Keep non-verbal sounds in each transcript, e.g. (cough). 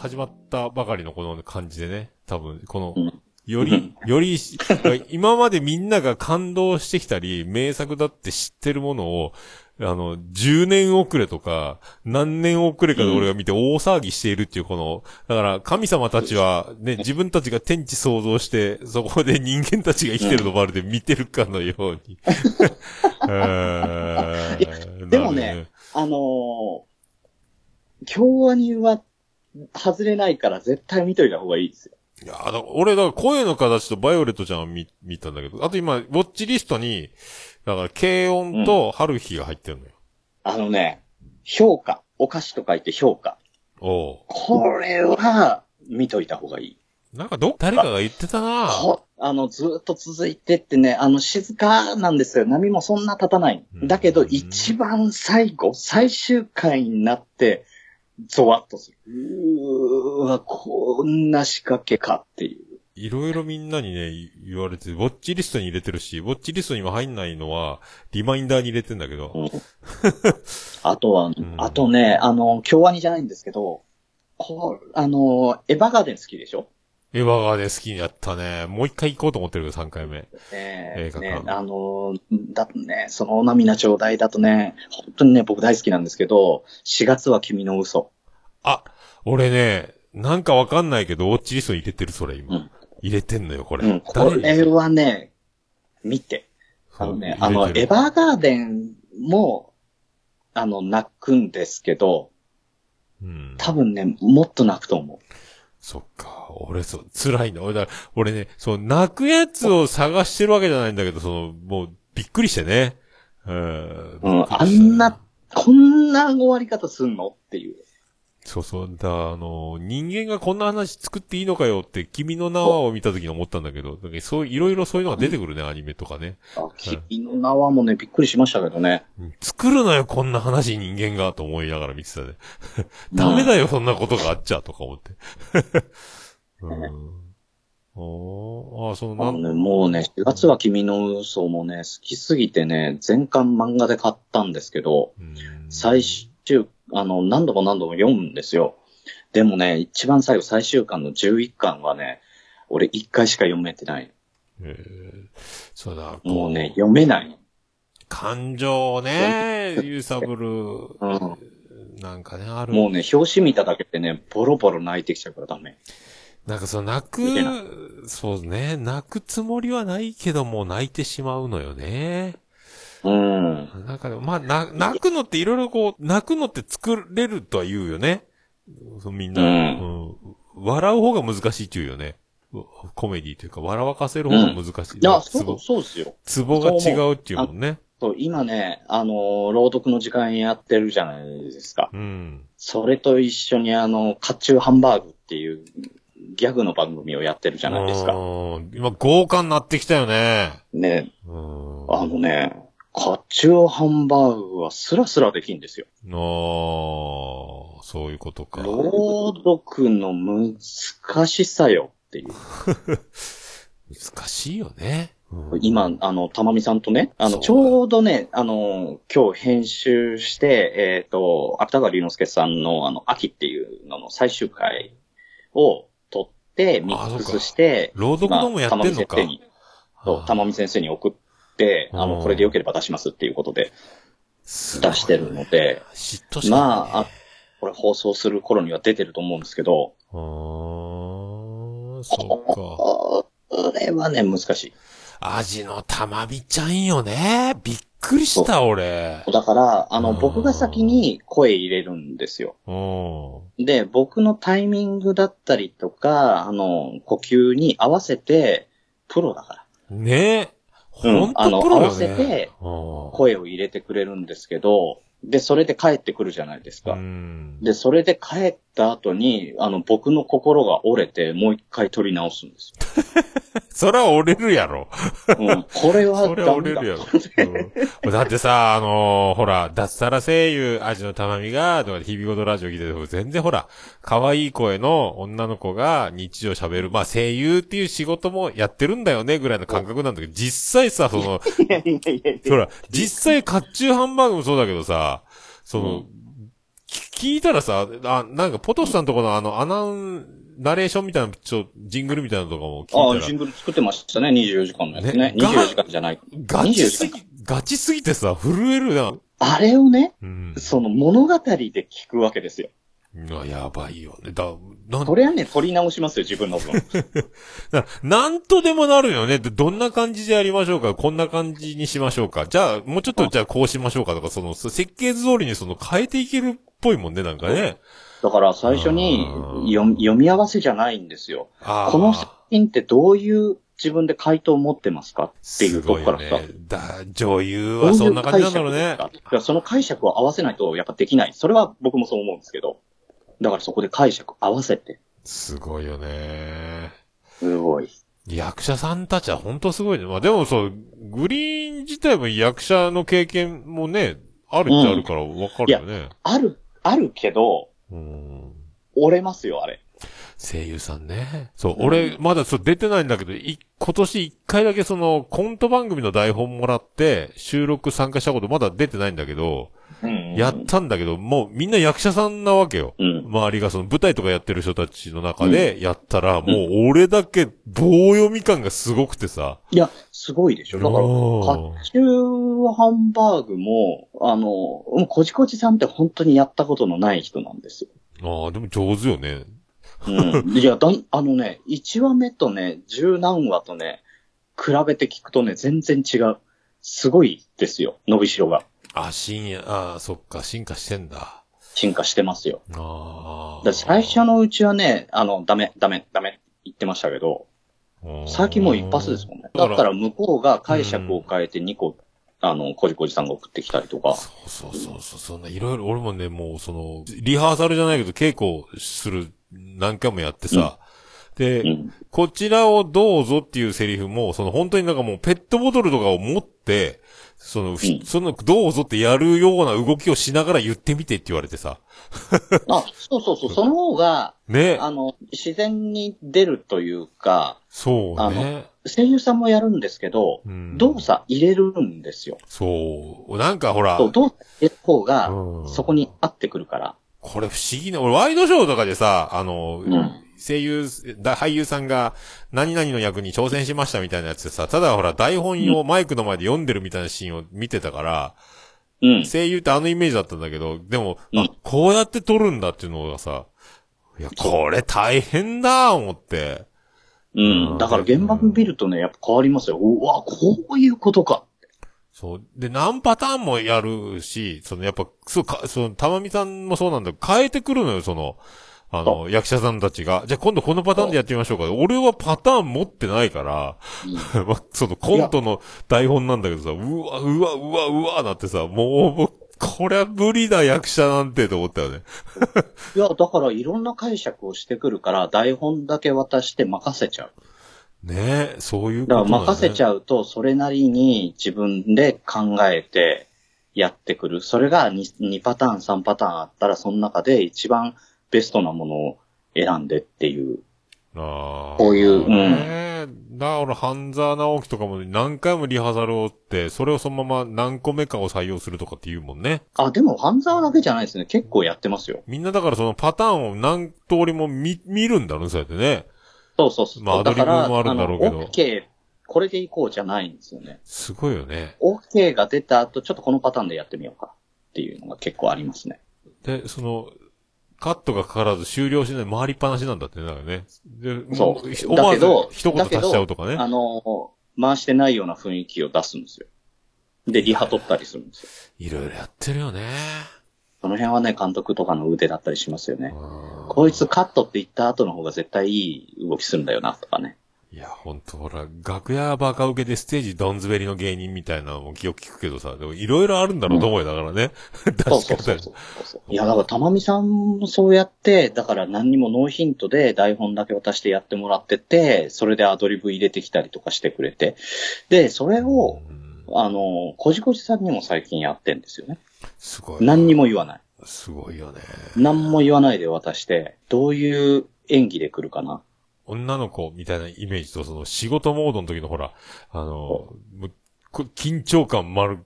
始まったばかりのこの感じでね、多分、このうん、より、より、(laughs) 今までみんなが感動してきたり、名作だって知ってるものを、あの、10年遅れとか、何年遅れかで俺が見て大騒ぎしているっていうこの、だから神様たちはね、自分たちが天地創造して、そこで人間たちが生きてるのまるで見てるかのように。(laughs) えーでもねあのー、京アニは外れないから絶対見といた方がいいですよ。いや、だ俺、だから声の形とバイオレットちゃんを見、見たんだけど、あと今、ウォッチリストに、だから、軽音と春日が入ってるのよ。あのね、評価。お菓子と書いて評価。おうこれは、見といた方がいい。なんかど、誰かが言ってたなほあの、ずっと続いてってね、あの、静かなんですよ。波もそんな立たない。うんだけど、一番最後、最終回になって、ゾワッとする。うーわ、こんな仕掛けかっていう。いろいろみんなにね、い言われて、ウォッチリストに入れてるし、ウォッチリストにも入んないのは、リマインダーに入れてんだけど、(laughs) あとは、んあとね、あの、京アニじゃないんですけど、こう、あの、エヴァガーデン好きでしょ？エヴァがね、好きになったね。もう一回行こうと思ってるけど、3回目。ね映画館ね、あの、だとね、その、涙ちょうだいだとね、本当にね、僕大好きなんですけど、4月は君の嘘。あ、俺ね、なんかわかんないけど、ウォッチリストに入れてる、それ今。うん入れてんのよ、これ。うん、これはね、見て。あのね、あの、エヴァーガーデンも、あの、泣くんですけど、うん。多分ね、もっと泣くと思う。そっか。俺、そう、辛いの。俺、だから俺ね、そう、泣くやつを探してるわけじゃないんだけど、その、もう、びっくりしてね。うん。うん、あんな、こんな終わり方すんの？っていう。そうそう。だ、あの、人間がこんな話作っていいのかよって、君の名はを見た時に思ったんだけど、そう、いろいろそういうのが出てくるね、アニメとかね。あ君の名はもね、びっくりしましたけどね。うん作るなよ、こんな話人間が、と思いながら見てたね。ダメだよ、そんなことがあっちゃ、とか思って。(laughs) うん。おーあ、その、なん、ね、もうね、4月は君の嘘もね、好きすぎてね、全巻漫画で買ったんですけど、うん最終、あの、何度も何度も読むんですよ。でもね、一番最後、最終巻の11巻はね、俺1回しか読めてない。えーそうだ、こもうね、読めない。感情をね、揺さぶる、うん。なんかね、ある。もうね、表紙見ただけでね、ボロボロ泣いてきちゃうからダメ。なんかその泣く、そうね、泣くつもりはないけども泣いてしまうのよね。うん。なんかね、まあ、な、泣くのっていろいろこう、泣くのって作れるとは言うよね。みんな、ううん笑う方が難しいって言うよね。コメディというか、笑わかせる方が難しい。いや、そう、そうですよ。ツボが違うっていうもんね。そう、今ね、あのー朗読の時間やってるじゃないですか。うん。それと一緒にあの、甲冑ハンバーグっていうギャグの番組をやってるじゃないですか。うん今、豪華になってきたよね。ね、うん。あのね、甲冑ハンバーグはスラスラできんですよ。ああ、そういうことか。朗読の難しさよっていう。(laughs) 難しいよね。うん今、あの、たまみさんとね、あの、ちょうどね、あの、今日編集して、えっ、と、芥川龍之介さんの、あの、秋っていうのの最終回を撮って、ミックスして、朗読のもやってんのかまあ玉美先生に、そう、玉美先生に送って、あうんの、これで良ければ出しますっていうことで出してるので、嫉妬した、まあ、あ、これ放送する頃には出てると思うんですけど、あー、そっか。これはね、難しい。味のたまみちゃんよね。びっくりした、俺。だから、あの、うん僕が先に声入れるんですよ。うん。で、僕のタイミングだったりとか、あの、呼吸に合わせて、プロだから。ねうん。あの合わせてうん声を入れてくれるんですけど、で、それで帰ってくるじゃないですか。うん。で、それで帰った後に、あの、僕の心が折れて、もう一回取り直すんです (laughs) それは折れるやろ。よ。うん。これは (laughs) それはダメだ。折れるやろ。うんだってさ、あのーほら、脱サラ声優、味のたまみが、とか、日々ごとラジオ聞いてて、全然ほら、可愛い声の女の子が日常喋る、まあ声優っていう仕事もやってるんだよね、ぐらいの感覚なんだけど、実際さ、その、いやいやいやいやほら、実際、甲冑ハンバーグもそうだけどさ、その、うんき聞いたらさ、あ、なんかポトスさんとこのあの、アナウン、ナレーションみたいな、ちょ、ジングルみたいなのとかも聞ああ、いたら、ジングル作ってましたね、24時間のやつね。ね24時間じゃない。ガチす24ぎ、ガチすぎてさ、震えるな。あれをね、うん。その物語で聞くわけですよ。やばいよね。だ、なんそれはね、取り直しますよ、自分の分。(laughs) だなんとでもなるよね。でどんな感じでやりましょうかこんな感じにしましょうかじゃあ、もうちょっとじゃあこうしましょうかとか、その、設計図通りにその変えていけるっぽいもんね、なんかね。だから最初にうん読読み合わせじゃないんですよ。この作品ってどういう自分で回答を持ってますか？っていうとこからさ。ね。だ、女優はそんな感じなんだろうね解釈です。か？いやその解釈を合わせないとやっぱできない。それは僕もそう思うんですけど。だからそこで解釈合わせて。すごいよね。すごい。役者さんたちは本当すごいね。まあでもそう、グリーン自体も役者の経験もね、あるっちゃあるからわかるよね。ある、あるけど、うん。折れますよ、あれ。声優さんね。そう、うん俺、まだそう出てないんだけど、い、今年一回だけその、コント番組の台本もらって、収録参加したことまだ出てないんだけど、うん。やったんだけど、もうみんな役者さんなわけよ。うん。周りがその舞台とかやってる人たちの中でやったら、もう俺だけ棒読み感がすごくてさ。いや、すごいでしょ。だから、おーカチューハンバーグも、あの、もうこじこじさんって本当にやったことのない人なんですよ。ああ、でも上手よね。うん。いや、だん、あのね、1話目とね、十何話とね、比べて聞くとね、全然違う。すごいですよ、伸びしろが。あ、深夜、ああ、そっか、進化してんだ。進化してますよ。ああ。だ最初のうちはね、あの、ダメ、ダメ、ダメって言ってましたけど、最近もう一発ですもんね。だったら向こうが解釈を変えて2個、あの、こじこじさんが送ってきたりとか。そうそうそうそう、そんないろいろ、俺もね、もうその、リハーサルじゃないけど稽古する、何回もやってさ、で、うん。こちらをどうぞっていうセリフも、その本当になんかもうペットボトルとかを持って、その、ふうんその、どうぞってやるような動きをしながら言ってみてって言われてさ。あ、そうそうそう、その方が、ね。あの、自然に出るというか、そうね。声優さんもやるんですけど、うん動作入れるんですよ。そう。なんかほら、そう、動作入れる方がう、んそこに合ってくるから。これ不思議な、俺ワイドショーとかでさ、あの、うん声優、だ俳優さんが何々の役に挑戦しましたみたいなやつでさ、ただほら台本をマイクの前で読んでるみたいなシーンを見てたから、うん。声優ってあのイメージだったんだけど、でも、うんあ、こうやって撮るんだっていうのがさ、いや、これ大変だ思って。ううんん。だから現場見るとね、やっぱ変わりますよ。うわ、こういうことか。そう。で、何パターンもやるし、そのやっぱ、そうか、その、たまみさんもそうなんだけど、変えてくるのよ、その、あの、役者さんたちが。じゃあ今度このパターンでやってみましょうか。俺はパターン持ってないから、(laughs) まあ、そのコントの台本なんだけどさ、うわ、うわ、うわ、うわ、なってさ、もう、こりゃ無理だ、役者なんてと思ったよね。(laughs) いや、だからいろんな解釈をしてくるから、台本だけ渡して任せちゃう。ねえ、そういうこだからとだ、ね。任せちゃうと、それなりに自分で考えてやってくる。それが 2, 2パターン、3パターンあったら、その中で一番ベストなものを選んでっていう。ああ。こういううんねえ。だから俺、半沢直樹とかも何回もリハーサルをって、それをそのまま何個目かを採用するとかって言うもんね。あ、でも、半沢だけじゃないですね。結構やってますよ。みんなだからそのパターンを何通りも見、見るんだろうね、そうやってね。そうそうそう。まあアドリブもあるんだろうけどだからあの OK、これでいこうじゃないんですよね。すごいよね。OK が出た後、ちょっとこのパターンでやってみようかっていうのが結構ありますね。で、その、カットがかからず終了しない回りっぱなしなんだってね、だからね。で、そう思わず一言足しちゃうとかね。あの、回してないような雰囲気を出すんですよ。で、リハ取ったりするんですよ。いろいろやってるよね。その辺はね、監督とかの腕だったりしますよね。うんこいつカットって言った後の方が絶対いい動きするんだよな、とかね。いや、ほんと、ほら、楽屋バカ受けでステージドンズベリの芸人みたいなのもよく聞くけどさ、でもいろいろあるんだろうと思うよ、だからね。そ (laughs) う確かにそうそうそう。そういや、だから、たまみさんもそうやって、だから何にもノーヒントで台本だけ渡してやってもらってて、それでアドリブ入れてきたりとかしてくれて。で、それを、うんあの、こじこじさんにも最近やってんですよね。すごい。何にも言わない。すごいよね。何も言わないで渡して、どういう演技で来るかな。女の子みたいなイメージと、その仕事モードの時のほら、あの、緊張感丸、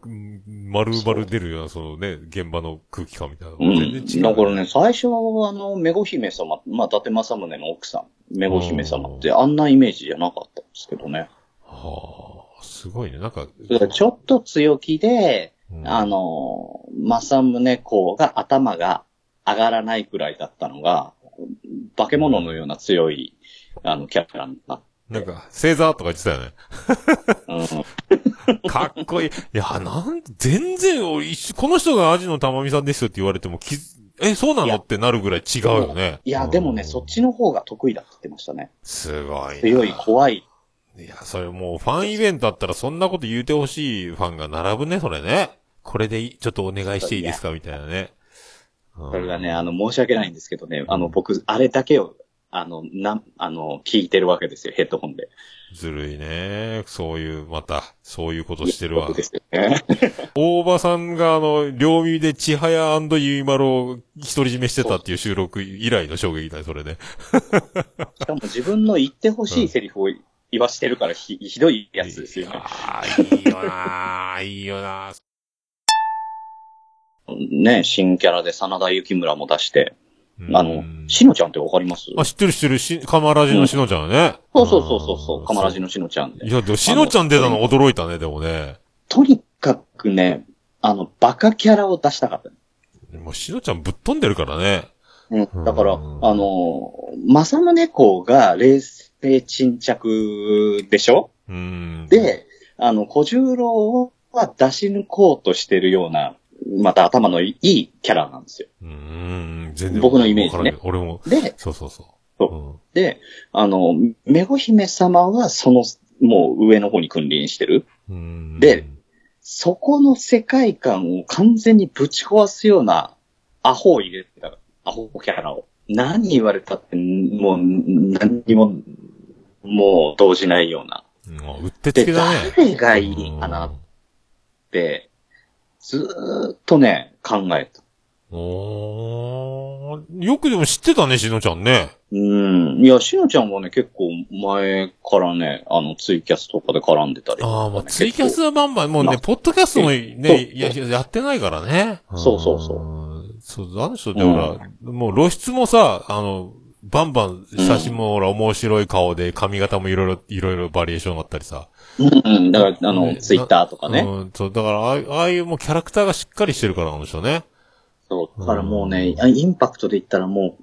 丸々出るような、そのね、現場の空気感みたいな。うん。全然違う。だからね、最初は、あの、メゴ姫様、まあ、伊達政宗の奥さん、メゴ姫様ってあんなイメージじゃなかったんですけどね。はあ、すごいね。なんか、ちょっと強気で、うんあの、政宗公が頭が上がらないくらいだったのが、化け物のような強い、あの、キャラになって。なんか、星座とか言ってたよね。うん、かっこいい。いや、なん、全然、この人がアジの玉美さんですよって言われても、きえ、そうないのやってなるぐらい違うよね。いや、でもね、うんそっちの方が得意だって言ってましたね。すごいな。強い、怖い。いや、それもうファンイベントあったらそんなこと言うてほしいファンが並ぶね、それね。これでちょっとお願いしていいですかみたいなね。そそれがね、あの、申し訳ないんですけどね、あの、僕、あれだけを、あの、な、あの、聞いてるわけですよ、ヘッドホンで。ずるいね。そういう、また、そういうことしてるわ僕。ですよね。(laughs) 大場さんがあの、両耳で千早ゆいまるを独り占めしてたっていう収録以来の衝撃だね、それね。(laughs) しかも自分の言ってほしいセリフを言わしてるからひ、ひどいやつですよね。ああ、いいよなーいいよなー (laughs) ね、新キャラで真田幸村も出して、うんあの、しのちゃんってわかります？あ、知ってる知ってる、し、カマラジのしのちゃんね。そうそうそうそうそう、カマラジの。のしのちゃんでい。や、でもしのちゃん出たの驚いたね、でもね。とにかくね、あの、バカキャラを出したかった。もうしのちゃんぶっ飛んでるからね。うん。だから、あうんの、政宗公が冷静沈着でしょ？うん。で、あの、小十郎は出し抜こうとしてるような、また頭のいいキャラなんですよ。うん、全然。僕のイメージね俺も、で、そうそうそう。そううんで、あの、メゴ姫様はその、もう上の方に君臨してる。うん。でそこの世界観を完全にぶち壊すようなアホを入れてた、アホキャラを。何言われたって、もう何にも、もう動じないような。もう、うってつけだね。誰がいいかなって、ずーっとね、考えた。おーよくでも知ってたね、しのちゃんね。うん。いや、しのちゃんはね、結構前からね、あの、ツイキャスとかで絡んでたりとかね、ああ、まあ、ツイキャスはバンバン、もうね、まあポッドキャストもね、そうや、ややってないからね。そうそうそううん。そう、あの人ってほら、もう露出もさ、あの、バンバン写真もほら、面白い顔で、髪型もいろいろ、いろいろバリエーションがあったりさ。うんうん。だから、あの、ねツイッターとかね。うん、そう、だから、ああああいうもうキャラクターがしっかりしてるから、あの人ね。そう。だからもうね、あインパクトで言ったらも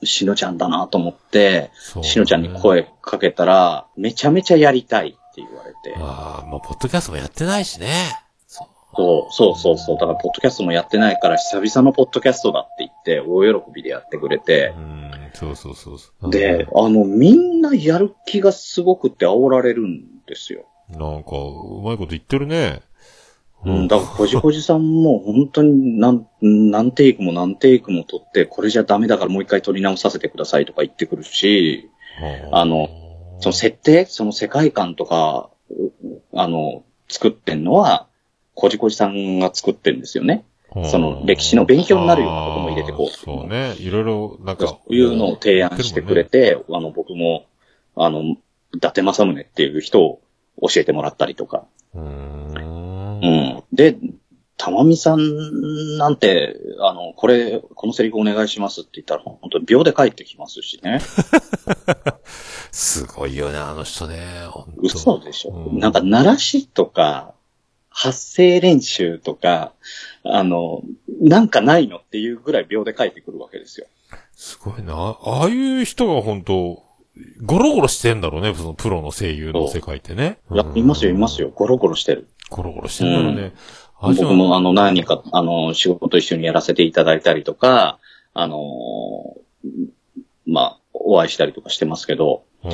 う、しのちゃんだなと思って、そう、しのちゃんに声かけたら、めちゃめちゃやりたいって言われて。ああ、まあ、ポッドキャストもやってないしね。そう、そうそうそう。だから、ポッドキャストもやってないから、久々のポッドキャストだって言って、大喜びでやってくれてう。ん、そうそうそうそう。で、あの、みんなやる気がすごくって煽られるんですよ。なんか、うまいこと言ってるね。うん、だから、こじこじさんも本当に何、何テイクも何テイクも撮って、これじゃダメだからもう一回撮り直させてくださいとか言ってくるし、あの、その設定、その世界観とか、うあの、作ってんのは、こじこじさんが作ってんですよね。その歴史の勉強になるようなことも入れてこうそうね。いろいろ、なんか。そういうのを提案してくれて、あの、僕も、あの、伊達政宗っていう人を教えてもらったりとか。うーん。うん。で、玉美さんなんて、あの、これ、このセリフお願いしますって言ったら、本当に秒で帰ってきますしね。(laughs) すごいよね、あの人ね。嘘でしょ。うんなんか、鳴らしとか、発声練習とか、あの、なんかないのっていうぐらい秒で帰ってくるわけですよ。すごいな。ああいう人が本当ゴロゴロしてんだろうね、そのプロの声優の世界ってね。いや、いますよ、いますよ。よ。ゴロゴロしてる。ゴロゴロしてんだろうね。あじゃあ僕もあの何人か、あの、仕事一緒にやらせていただいたりとか、あの、まあ、お会いしたりとかしてますけど、あ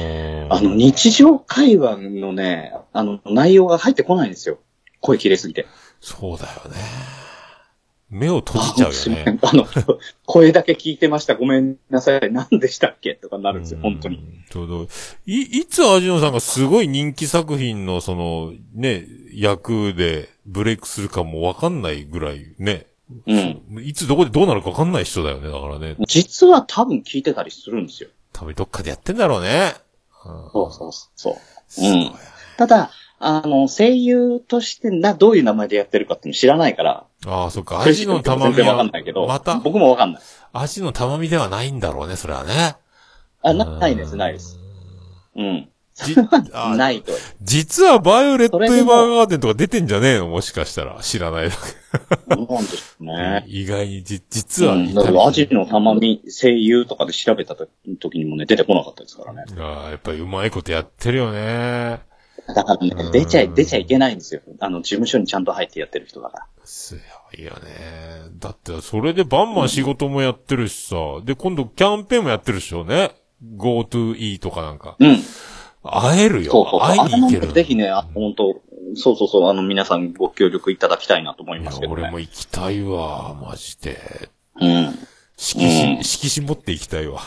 の、日常会話のね、あの、内容が入ってこないんですよ。声切れすぎて。そうだよね。目を閉じちゃうよね。あの、(laughs) 声だけ聞いてました。ごめんなさい。何でしたっけ？とかなるんですよ、本当に。うん。ちょうど、い、いつアジノさんがすごい人気作品のその、ね、役でブレイクするかもわかんないぐらいね。うん。いつどこでどうなるかわかんない人だよね、だからね。実は多分聞いてたりするんですよ。多分どっかでやってんだろうね。うんそうそうそう。すごいよねただ、あの、声優としてな、どういう名前でやってるかって知らないから。ああ、そっか。アジの玉み全然わかはんないけど。また、僕もわかんない。アジの玉みではないんだろうね、それはね。あ、なないです、ないです。うん。(laughs) ないと。実はバイオレット・エヴァーガーデンとか出てんじゃねえの？もしかしたら。知らないだなんでしょうねけ。。意外にじ、実はうん。だから、アジの玉み声優とかで調べた時にもね、出てこなかったですからね。ああ、やっぱりうまいことやってるよね。だからうんね、出ちゃい、出ちゃいけないんですよ。あの、事務所にちゃんと入ってやってる人だから。すごいよね。だって、それでバンバン仕事もやってるしさ。で、今度キャンペーンもやってるでしょね。GoToE とかなんか。うん。会えるよ。そうそうそう。会いに行ける。ぜひね、あ本当そうそうそう、あの、皆さんご協力いただきたいなと思いますけどね。俺も行きたいわ、マジで。うん。色紙、色紙持って行きたいわ。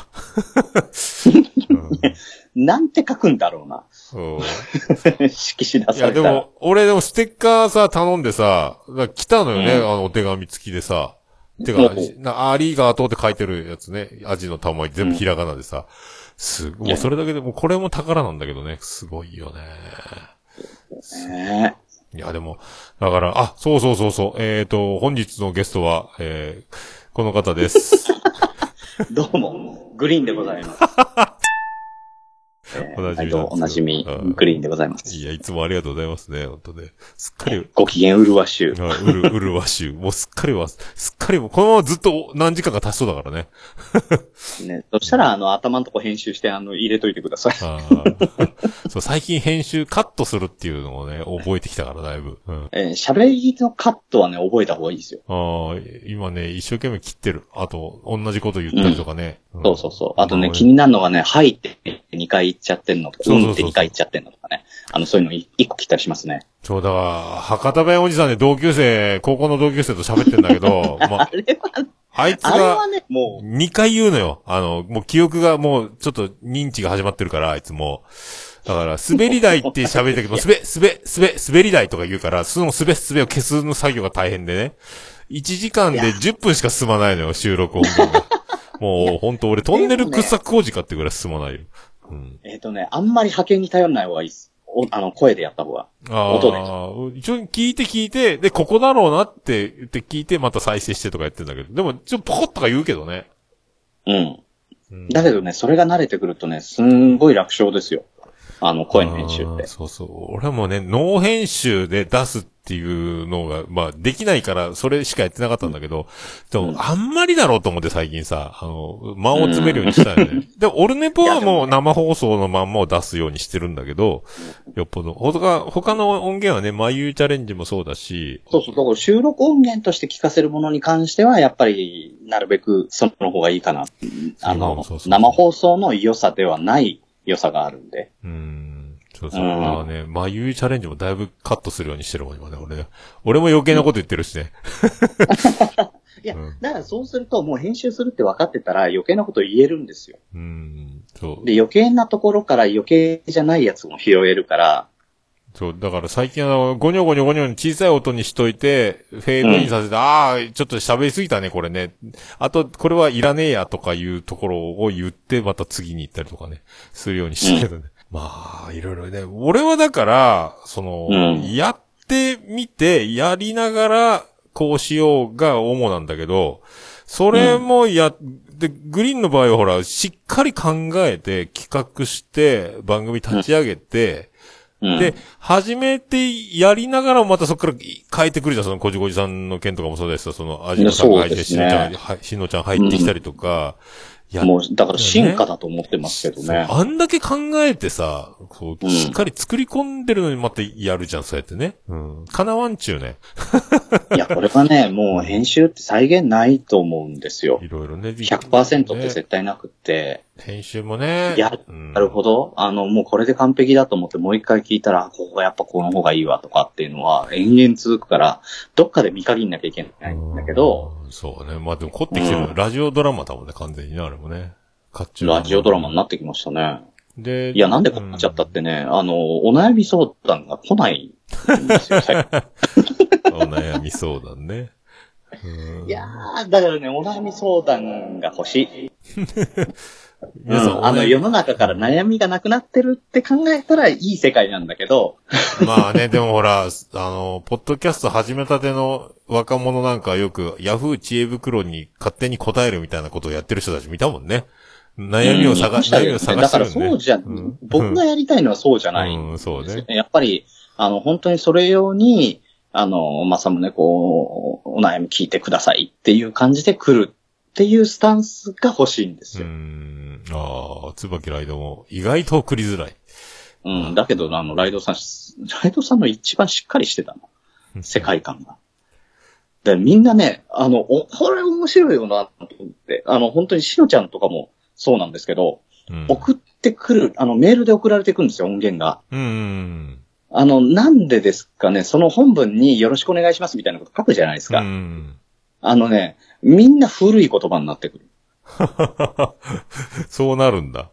(laughs) なんて書くんだろうな。うん (laughs) 色紙出いや、されたら。でも、俺でもステッカーさ、頼んでさ、来たのよね、うんあの、お手紙付きでさ。てかうん、なありがとうって書いてるやつね。アジの玉全部ひらがなでさ。すごい、もうそれだけでもうこれも宝なんだけどね。すごいよね。ねいや、でも、だから、あ、そうそうそうそう。えっ、と、本日のゲストは、えー、この方です。(laughs) どうも、グリーンでございます。えーおなじみおなじみうん、グリーンでございます。いや、いつもありがとうございますね。本当ね。すっかり、ご機嫌うるわしゅう。はい、うる、うるわしゅう。(laughs) もうすっかりは、すっかりもう、このままずっと何時間か経ちそうだからね。ね、そしたら、あの、頭のとこ編集して、あの、入れといてください。(laughs) そう、最近編集カットするっていうのをね、覚えてきたから、だいぶ。うん。えー喋りのカットはね、覚えた方がいいですよ。ああ、今ね、一生懸命切ってる。あと、同じこと言ったりとかね。んそうそうそう。あとね、ま気になるのがね、はいって2回言っちゃってんのとか、そうそううそうんって2回言っちゃってんのとかね。あの、そういうの1個切ったりしますね。そう、だから、博多弁おじさんで同級生、高校の同級生と喋ってんだけど、(laughs) まあ、あれは、あいつがあれは、ね、もう、2回言うのよ。あの、もう記憶がもう、ちょっと認知が始まってるから、あいつも。だから、滑り台って喋ったけど、滑、滑、滑、滑り台とか言うから、その滑、滑を消すの作業が大変でね。1時間で10分しか進まないのよ、収録音源が。(laughs) もう、ほんと俺、トンネル掘削工事かってぐらい進まないよ。うん。えっ、とね、あんまり派遣に頼んない方がいいです。おあの、声でやった方が。あ音であ、一応聞いて聞いて、で、ここだろうなって言って聞いて、また再生してとかやってんだけど、でも、ちょっとポコッとか言うけどね。うん。うんだけどね、それが慣れてくるとね、すんごい楽勝ですよ。あの、声の編集って。そうそう。俺もね、ノー編集で出すっていうのが、まあ、できないから、それしかやってなかったんだけど、でも、うんあんまりだろうと思って最近さ、あの、間を詰めるようにしたよね。でも、オルネポはもう生放送のまんまを出すようにしてるんだけど、よっぽど、他、他の音源はね、まゆうチャレンジもそうだし、そうそう、だから収録音源として聞かせるものに関しては、やっぱり、なるべくその方がいいかな。あのそうそうそ、う生放送の良さではない良さがあるんで。うん。そうそう。うんだからね、まゆうチャレンジもだいぶカットするようにしてるもん、今ね、俺ね。俺も余計なこと言ってるしね。(laughs) いや、うんだからそうすると、もう編集するって分かってたら余計なこと言えるんですよ。うん。そう。で、余計なところから余計じゃないやつも拾えるから、そう、だから最近あの、ゴニョゴニョゴニョに小さい音にしといて、フェードインさせて、ああ、ちょっと喋りすぎたね、これね。あと、これはいらねえやとかいうところを言って、また次に行ったりとかね、するようにしてるけどね。まあ、いろいろね。俺はだから、その、うん。やってみて、やりながら、こうしようが主なんだけど、それもや、で、グリーンの場合はほら、しっかり考えて、企画して、番組立ち上げて、うん。で、始めてやりながらもまたそこから変えてくるじゃん、そのこじこじさんの件とかもそうですよ、その、アジノさんが入って、しのちゃん、はいしのちゃん入ってきたりとか、やもう、だから進化だと思ってますけどね。あんだけ考えてさ、こう、うんしっかり作り込んでるのにまたやるじゃん、そうやってね。うん。かなわんちゅうね。(laughs) いや、これはね、もう編集って再現ないと思うんですよ。いろいろね。100%ってね絶対なくって、編集もね。やうんなるほど。あの、もうこれで完璧だと思ってもう一回聞いたら、ここがやっぱこの方がいいわとかっていうのは延々続くから、どっかで見限んなきゃいけないんだけど、うん。そうね。まあでも凝ってきてる、うんラジオドラマだもんね、完全にね、あれもね。甲冑ラジオドラマになってきましたね。で、いや、なんでこうなっちゃったってね、あの、お悩み相談が来ないんですよ、最近 (laughs) お悩み相談ね。うんいやー、だからね、お悩み相談が欲しい。(laughs) うん。あの、世の中から悩みがなくなってるって考えたらいい世界なんだけど、まあね、でもほら、あの、ポッドキャスト始めたての若者なんかはよく、ヤフー知恵袋に勝手に答えるみたいなことをやってる人たち見たもんね。悩みを探し、うん悩みを探だからしてるんで、そうじゃ、ん。僕がやりたいのはそうじゃない。うん、そうね。やっぱり、あの、本当にそれ用に、あの、まさむね、こう、お悩み聞いてくださいっていう感じで来るっていうスタンスが欲しいんですうよ。ん。ああ、椿ライドも意外と送りづらい。うん。だけど、あの、ライドさん、ライドさんの一番しっかりしてたの。世界観が。で、みんなね、あの、お、これ面白いよな、と思って。あの、本当にしのちゃんとかもそうなんですけど、うん。送ってくる、あの、メールで送られてくるんですよ、音源が。うんうんあの、なんでですかね、その本文によろしくお願いしますみたいなこと書くじゃないですうん。うか。ん。あのね、みんな古い言葉になってくる。(laughs) そうなるんだ。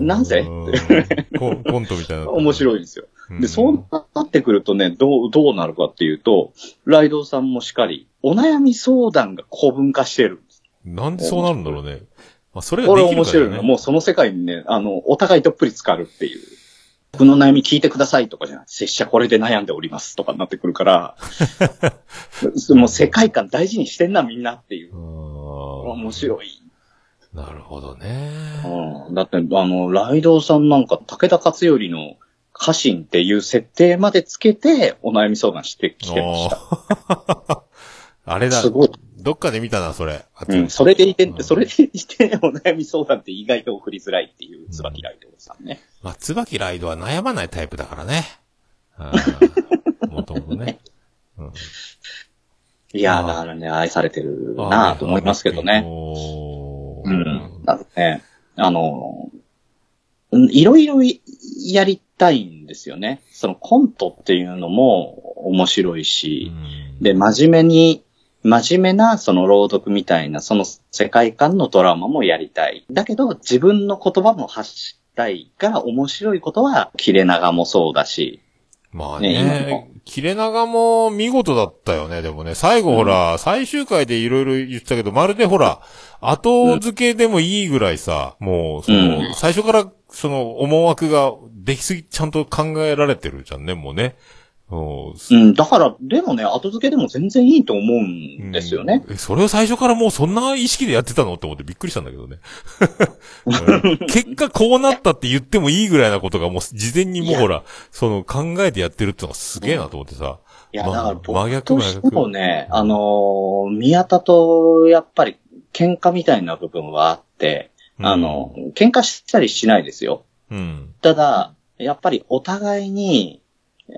なぜ？うんコントみたいな。面白いですよ。うんで、そうなってくるとね、どう、どうなるかっていうと、ライドウさんもしかり、お悩み相談が古文化してる。なんでそうなるんだろうね。まあ、それがこれできる面白いの。からね。もうその世界にね、あの、お互いどっぷり浸かるっていう。僕の悩み聞いてくださいとかじゃない。拙者これで悩んでおりますとかになってくるから、(laughs) もう世界観大事にしてんなみんなっていう。面面白い。なるほどね。うん。だって、あの、ライドウさんなんか武田勝頼の家臣っていう設定までつけてお悩み相談してきてました。(laughs) あれだす。ごい。どっかで見たな、それ。うん。それでいてう、んそれでいてお悩み相談って意外と送りづらいっていう椿ライドウさんね。まあ、椿ライドは悩まないタイプだからね。もともとね。うんいやだからね、愛されてるなぁと思いますけどね。うん。だってね、あの、うんいろいろいやりたいんですよね。そのコントっていうのも面白いし、うんで、真面目に、真面目なその朗読みたいな、その世界観のドラマもやりたい。だけど、自分の言葉も発したいが面白いことは、切れ長もそうだし、まあね今ねの、切れ長も見事だったよね、でもね。最後ほら、最終回でいろいろ言ってたけど、まるでほら、後付けでもいいぐらいさ、もう、その、うん最初から、その、思惑ができすぎ、ちゃんと考えられてるじゃんね、もうね。もううん、だから、でもね、後付けでも全然いいと思うんですよね。うんえそれを最初からもうそんな意識でやってたのって思ってびっくりしたんだけどね。う (laughs) ん結果こうなったって言ってもいいぐらいなことがもう事前にもうほら、その考えてやってるってのがすげえなと思ってさ。いや、まだから真僕としても逆。ね、あのー宮田とやっぱり喧嘩みたいな部分はあって、うんあの、喧嘩したりしないですよ。うん。ただ、やっぱりお互いに、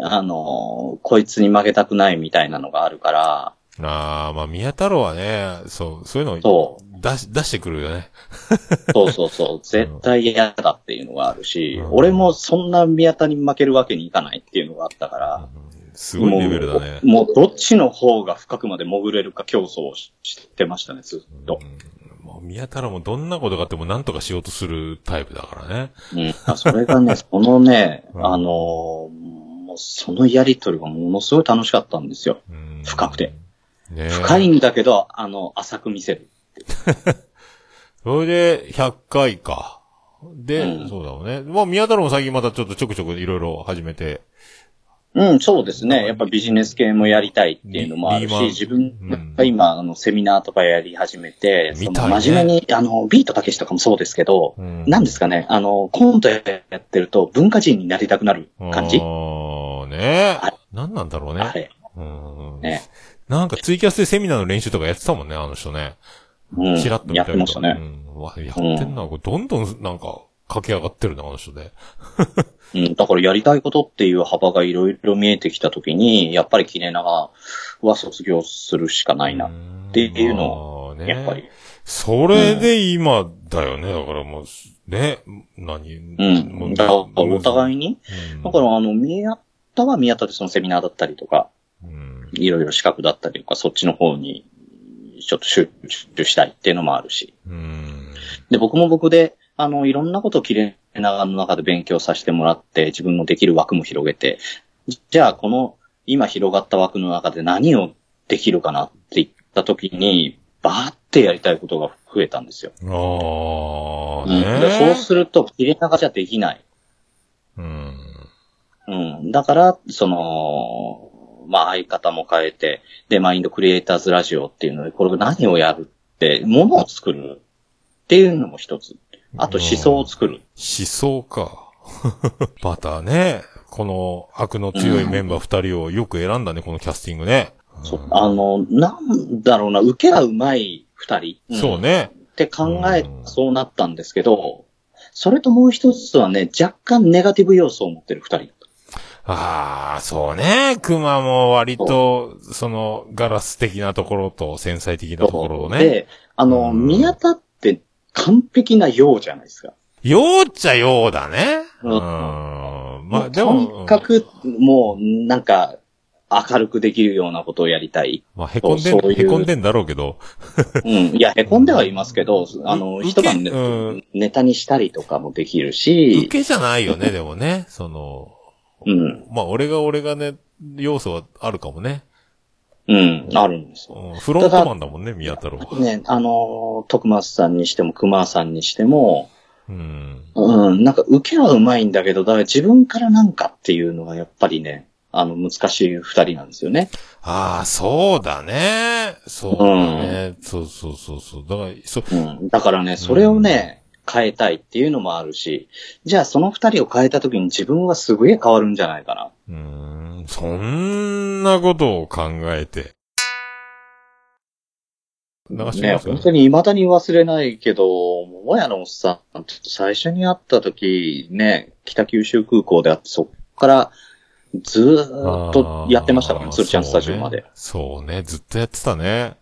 あの、こいつに負けたくないみたいなのがあるから、ああ、まあ宮太郎はね、そう、そういうのをそ出し、出してくるよね。(laughs) そうそうそう、絶対嫌だっていうのがあるし、うん俺もそんな宮田に負けるわけにいかないっていうのがあったから、すごいレベルだね。もう、もうどっちの方が深くまで潜れるか競争をししてましたね、ずっと。うんもう宮太郎もどんなことがあっても何とかしようとするタイプだからね。うん。あそれがね、そのね、うんあのーそのやりとりがものすごい楽しかったんですよ。うん深くて。ね深いんだけど、あの、浅く見せる。(laughs) それで、100回か。で、うんそうだろうね。まあ、宮太郎も最近またちょっとちょくちょくいろいろ始めて。うん、そうですね。やっぱビジネス系もやりたいっていうのもあるし、自分が今、あの、セミナーとかやり始めて、ね真面目に、あの、ビートたけしとかもそうですけど、うんなんですかね、あの、コントやってると文化人になりたくなる感じあーねあ何なんだろうね。うんね。なんかツイキャスでセミナーの練習とかやってたもんね、あの人ね。うん。チラッと見やたりとか。ってましたね。うん。わやってんな。これどんどんなんか駆け上がってるな、あの人で。(laughs) うん。だからやりたいことっていう幅がいろいろ見えてきたときに、やっぱりキネナガは卒業するしかないな。っていうのね。やっぱり。それで今だよね。だからもう、ね、何？うん。だから、お互いに。に。うんだから、あの、宮田は宮田でそのセミナーだったりとか、うんいろいろ資格だったりとか、そっちの方に、ちょっと集中したいっていうのもあるし。うん。で、僕も僕で、あの、いろんなことを切れ長の中で勉強させてもらって、自分のできる枠も広げて、じゃあ、この、今広がった枠の中で何をできるかなって言った時に、バーっってやりたいことが増えたんですよ。ああ、うんねでそうすると、切れ長じゃできない。うん。うん。だから、その、まあ相方も変えて、で、マインドクリエイターズラジオっていうので、これ何をやるって、ものを作るっていうのも一つ。あと思想を作る。思想か。(laughs) またね、この悪の強いメンバー二人をよく選んだね、このキャスティングね。そうあの、なんだろうな、受けがうまい二人。んそうね。って考えうん、そうなったんですけど、それともう一つはね、若干ネガティブ要素を持ってる二人。ああ、そうね。熊も割と、その、ガラス的なところと繊細的なところをね。で、あの、うん宮田って完璧なようじゃないですか。ようっちゃようだね。う。うんんまあ、でともに、かく、もう、なんか、明るくできるようなことをやりたい。まあ、へこんでん、そうへこんでんだろうけど。うん。いや、凹んではいますけど、(laughs) あの、う一晩ねうんネタにしたりとかもできる受し、けじゃないよね、でもね。その、うん。まあ、俺が俺がね、要素はあるかもね。うん、あるんですよ。うんフロントマンだもんね、宮太郎は。ね、あの、徳松さんにしても熊さんにしても、うん。うん、なんか受けはうまいんだけど、だから自分からなんかっていうのがやっぱりね、あの、難しい二人なんですよね。ああ、そうだね。そうだね。そうそうそうそう。だから、そ、うん。だからね、それをね、変えたいっていうのもあるし、じゃあその二人を変えた時に自分はすげえ変わるんじゃないかな。うーん、そんなことを考えて。流しね、本当に未だに忘れないけど、桃屋のおっさん、ちょっと最初に会った時、ね、北九州空港で会って、そっからずーっとやってましたからね、鶴ちゃんスタジオまで。そうね。そうね。ずっとやってたね。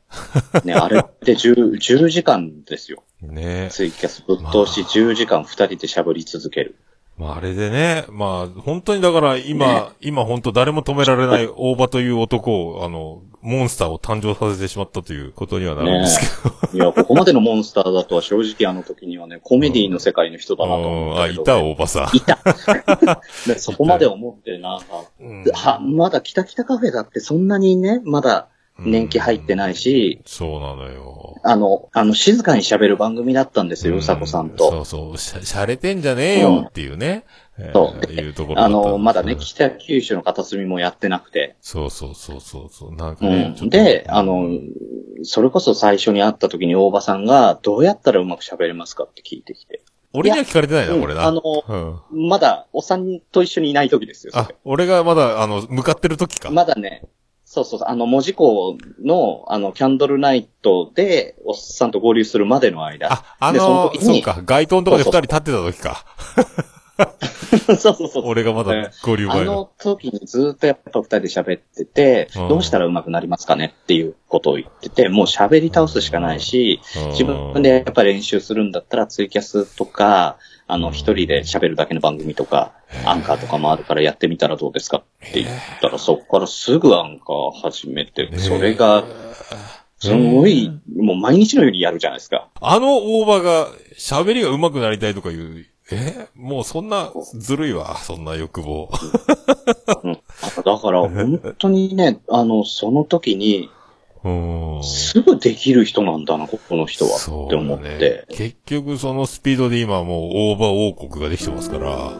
ね、あれって10、10時間ですよ。ね。ツイキャスぶっ通し10時間二人で喋り続ける。まああれでね、まあ本当にだから今、今本当誰も止められない大場という男を、あの、モンスターを誕生させてしまったということにはなるんですけど。いや、ここまでのモンスターだとは正直あの時にはね、コメディの世界の人だなと思うんあ、ったけど、いた、大場さいた。でそこまで思って、なんか、ん。うんは、まだ北北カフェだってそんなにね、まだ年季入ってないし、そうなのよ。あの、あの、静かに喋る番組だったんですよ、ううさこさんそと。うそう、しゃ、しゃれてんじゃねえよっていうね。えーそういうところあの、まだね、北九州の片隅もやってなくて。そうそうそうそうそう。なんかうね。ちょん。で、あの、それこそ最初に会った時に大場さんが、どうやったらうまく喋れますかって聞いてきて。俺には聞かれてないな、うんこれな。あの、うん。まだ、おっさんと一緒にいない時ですよ、そあれ。、俺がまだ、あの、向かってる時か。まだね、そうそうそう、あの、文字工の、あの、キャンドルナイトで、おっさんと合流するまでの間。あ、あのの時にそうか、街灯のとこで二人立ってた時か。(laughs) そうそうそう。俺がまだ合流あ前の。の時にずっとやっぱ二人で喋ってて、うんどうしたら上手くなりますかねっていうことを言ってて、もう喋り倒すしかないし、うん自分でやっぱ練習するんだったらツイキャスとか、あの、一人で喋るだけの番組とか、アンカーとかもあるからやってみたらどうですかって言ったら、そこからすぐアンカー始めて、それが、すごい、もう毎日のようにやるじゃないですか。あの大場が喋りが上手くなりたいとか言う。え？もうそんな、ずるいわ、そんな欲望。うん、だから、本当にね、あの、その時に、うん。すぐできる人なんだな、ここの人は。って思って。結局そのスピードで今もう大場王国ができてますから。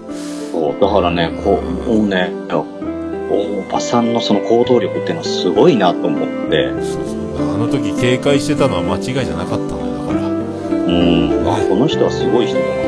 そうだからね、こう、もうね、大場さんのその行動力っていうのはすごいなと思って、そうそう。あの時警戒してたのは間違いじゃなかったのよ、だから。うん、あ、この人はすごい人だな